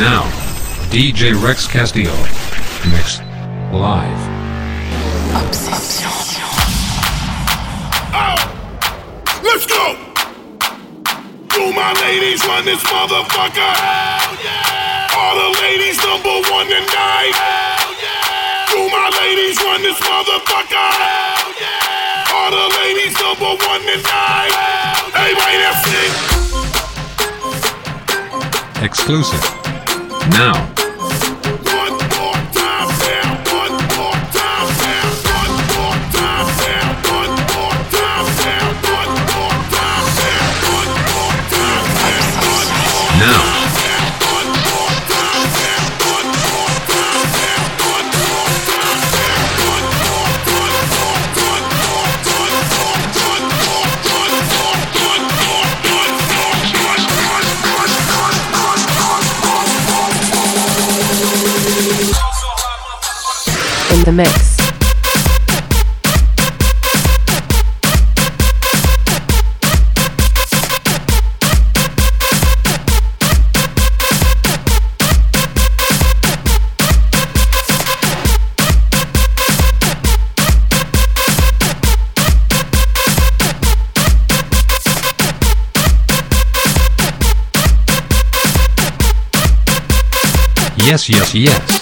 Now, DJ Rex Castillo. mix Live. Obsession. Oh! Let's go! Do my ladies, run this motherfucker! Hell yeah! All the ladies, number one tonight! Hell yeah! You, my ladies, run this motherfucker! Hell yeah! All the ladies, number one tonight! Hell yeah! Everybody, that's it! Exclusive now. the mix. yes, yes, yes.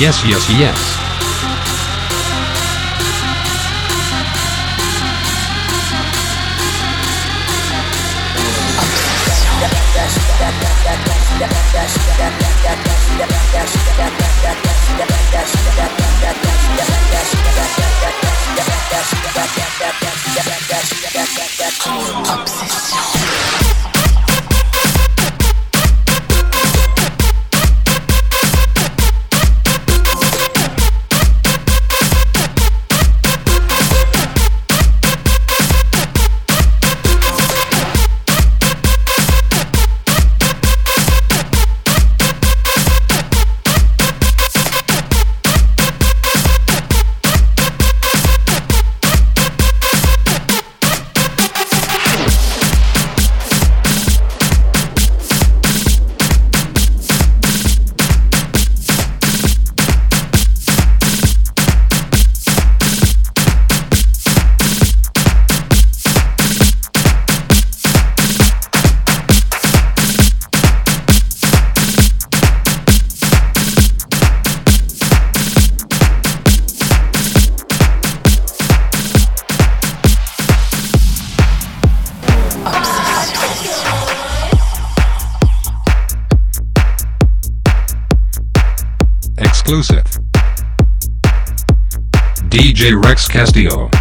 Yes, yes, yes. Obsession. Castillo.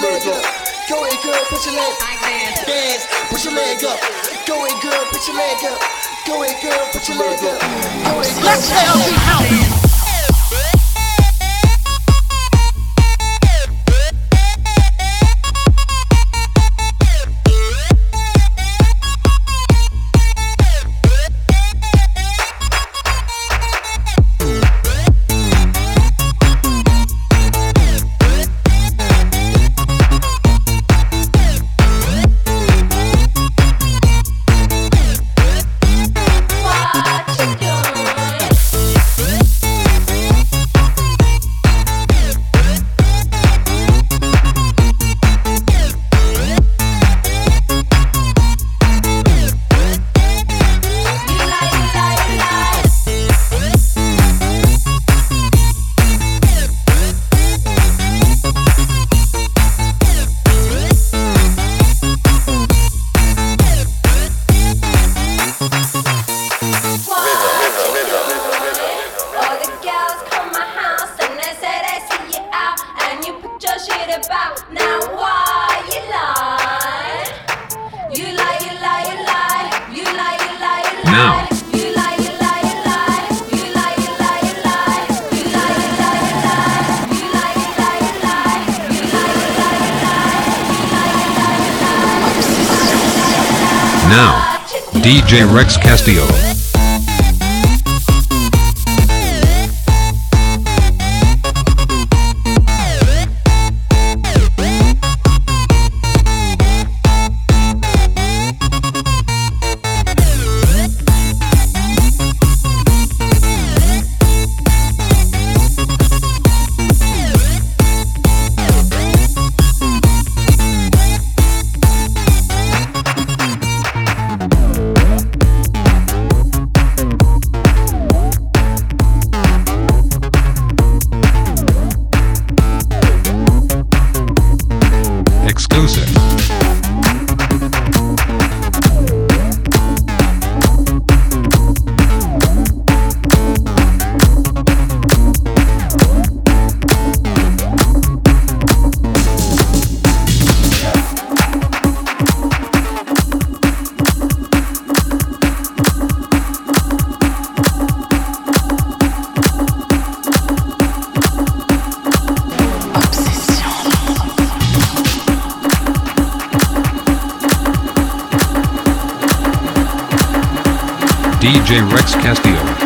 your leg up. Go ahead, girl, put your leg. Dance, put your leg up. Go ahead, girl, put your leg up. Go ahead, girl, put your leg up. Go ahead, girl. Let's help me out. now. Now, DJ Rex Castillo. DJ Rex Castillo.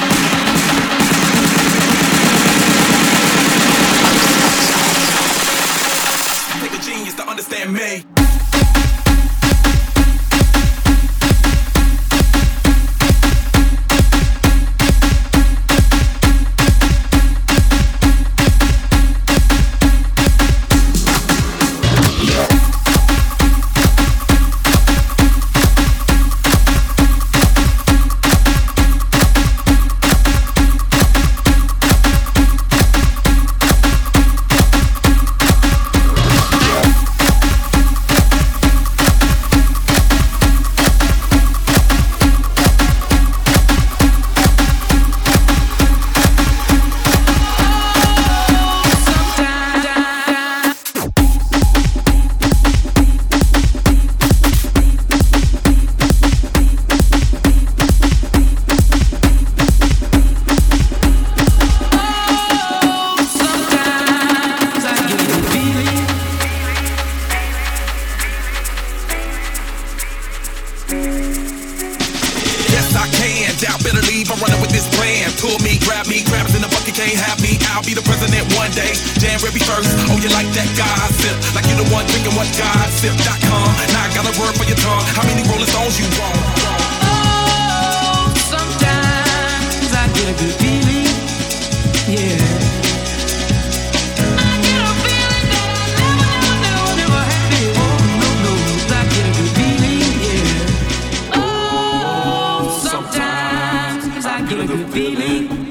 President one day. January first. Oh, you like that gossip? Like you the one drinking what gossip.com. Now I got a word for your tongue. How many Rolling Stones you want? Oh, sometimes I get a good feeling, yeah. Oh, sometimes I get a good feeling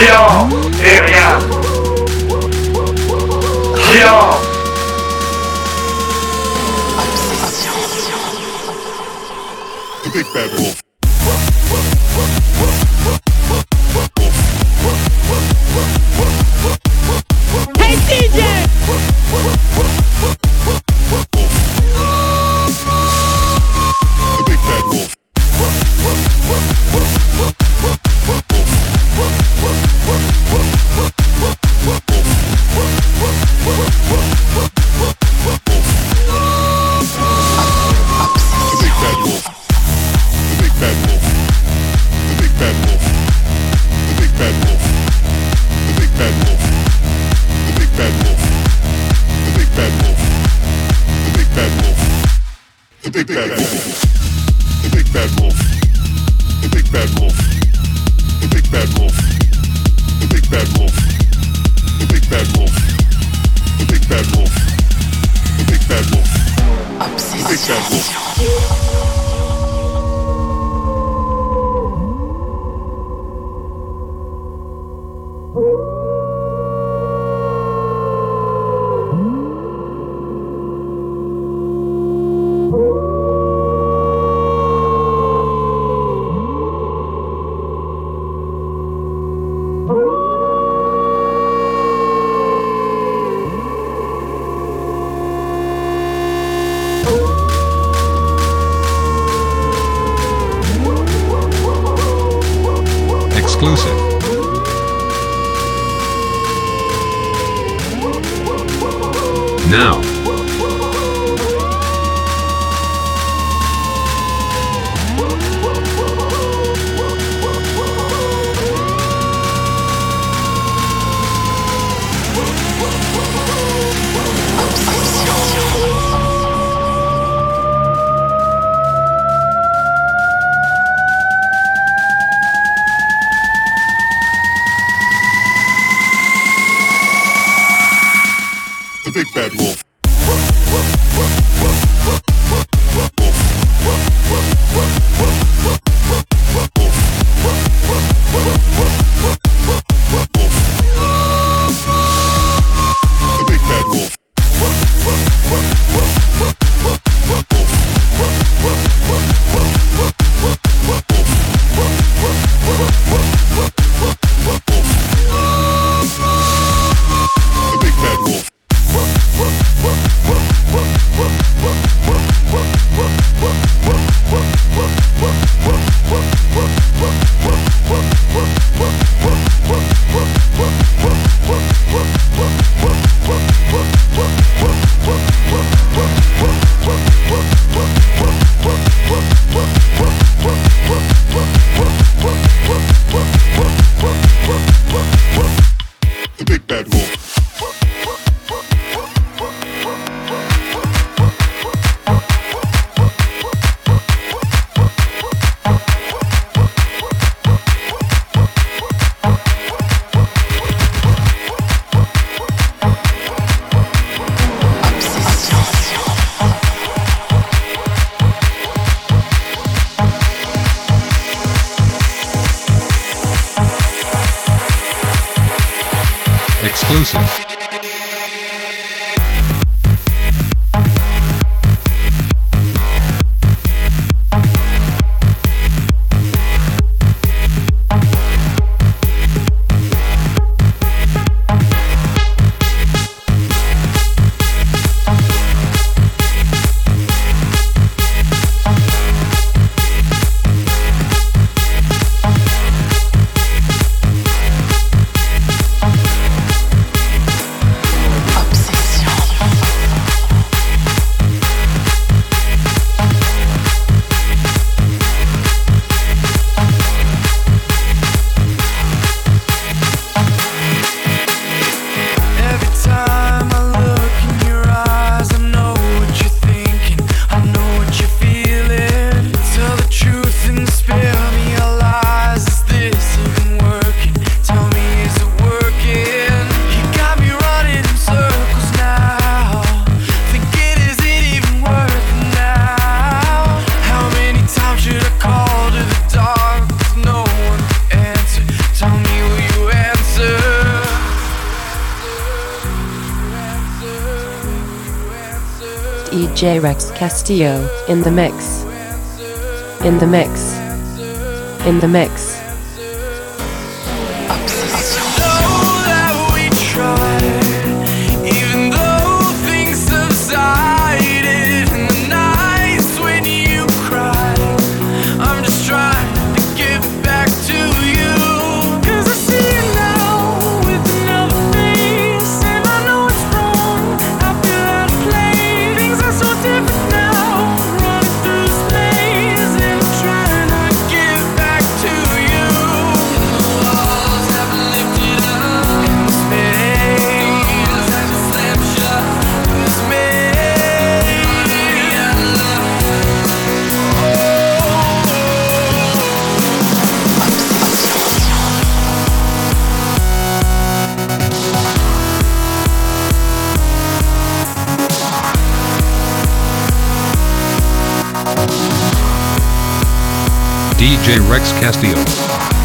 Géant et rien. Géant. The Big Bad Wolf. Hey DJ! now. J. Rex Castillo in the mix. In the mix. In the mix. DJ Rex Castillo.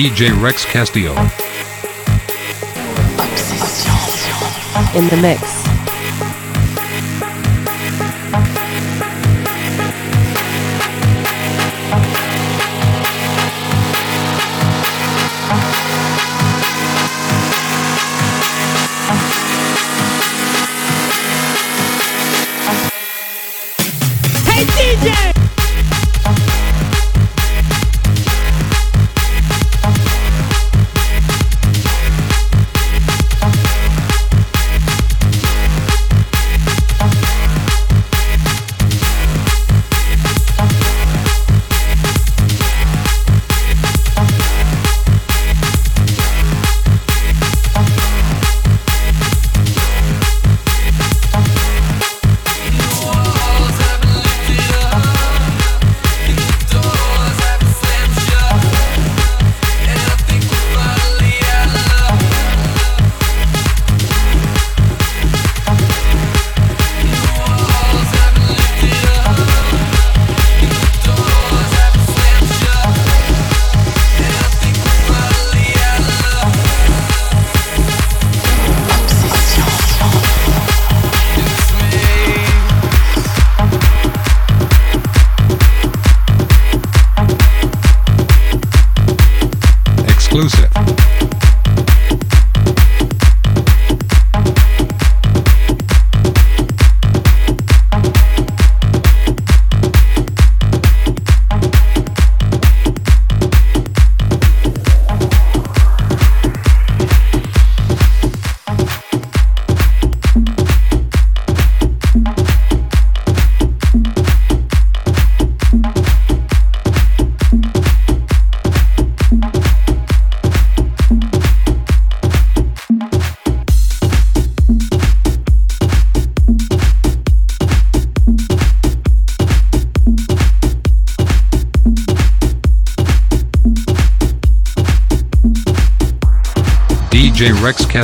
DJ Rex Castillo. Obsession. In the mix.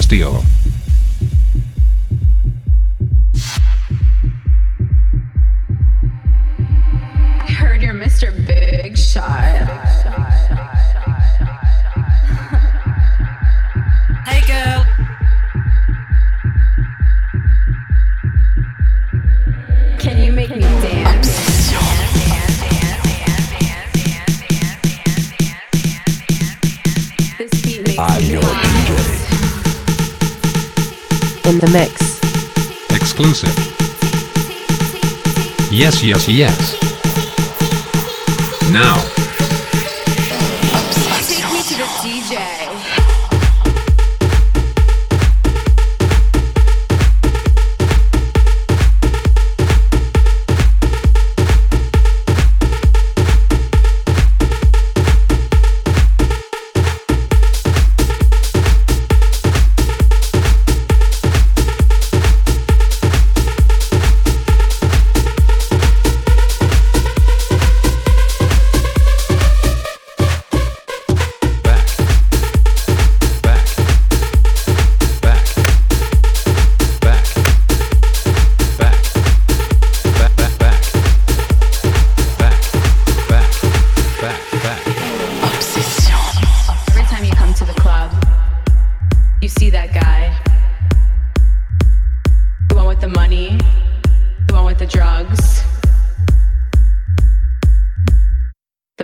tío. Cosillas.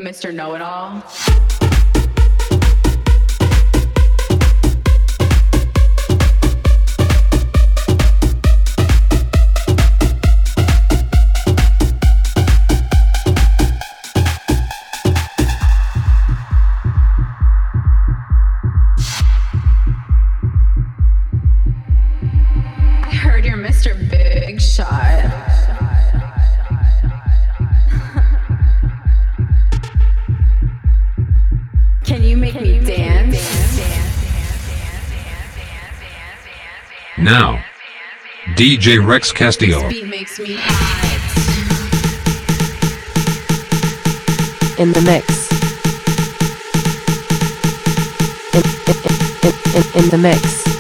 Mr. Know It All. DJ Rex Castillo. In the mix. In, in, in, in the mix.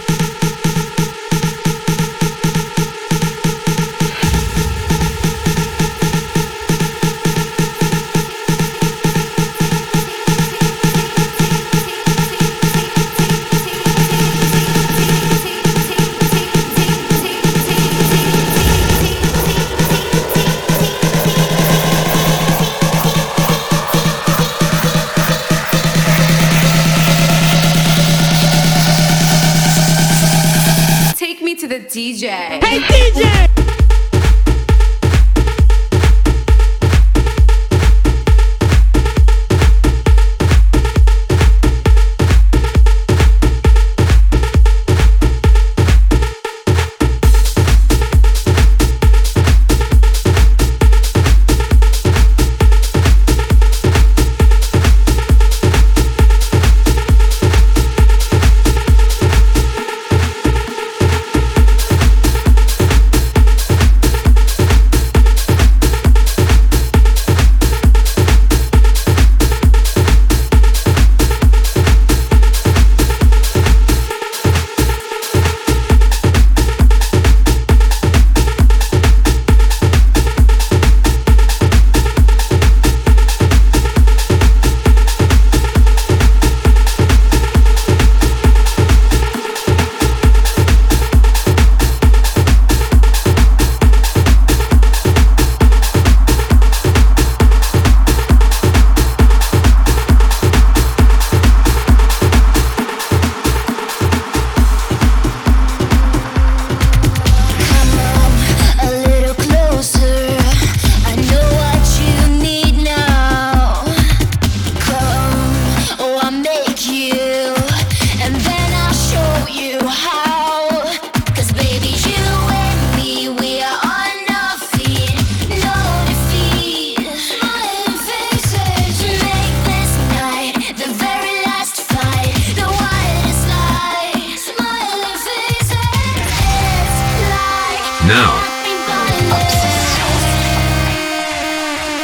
now.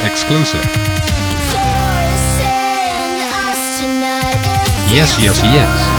Exclusive. Yes, yes, yes.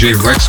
DJ Rex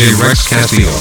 DJ Rex Castillo.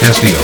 DJ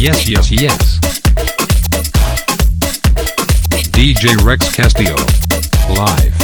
Rex yes, yes. DJ Rex Castillo. Live.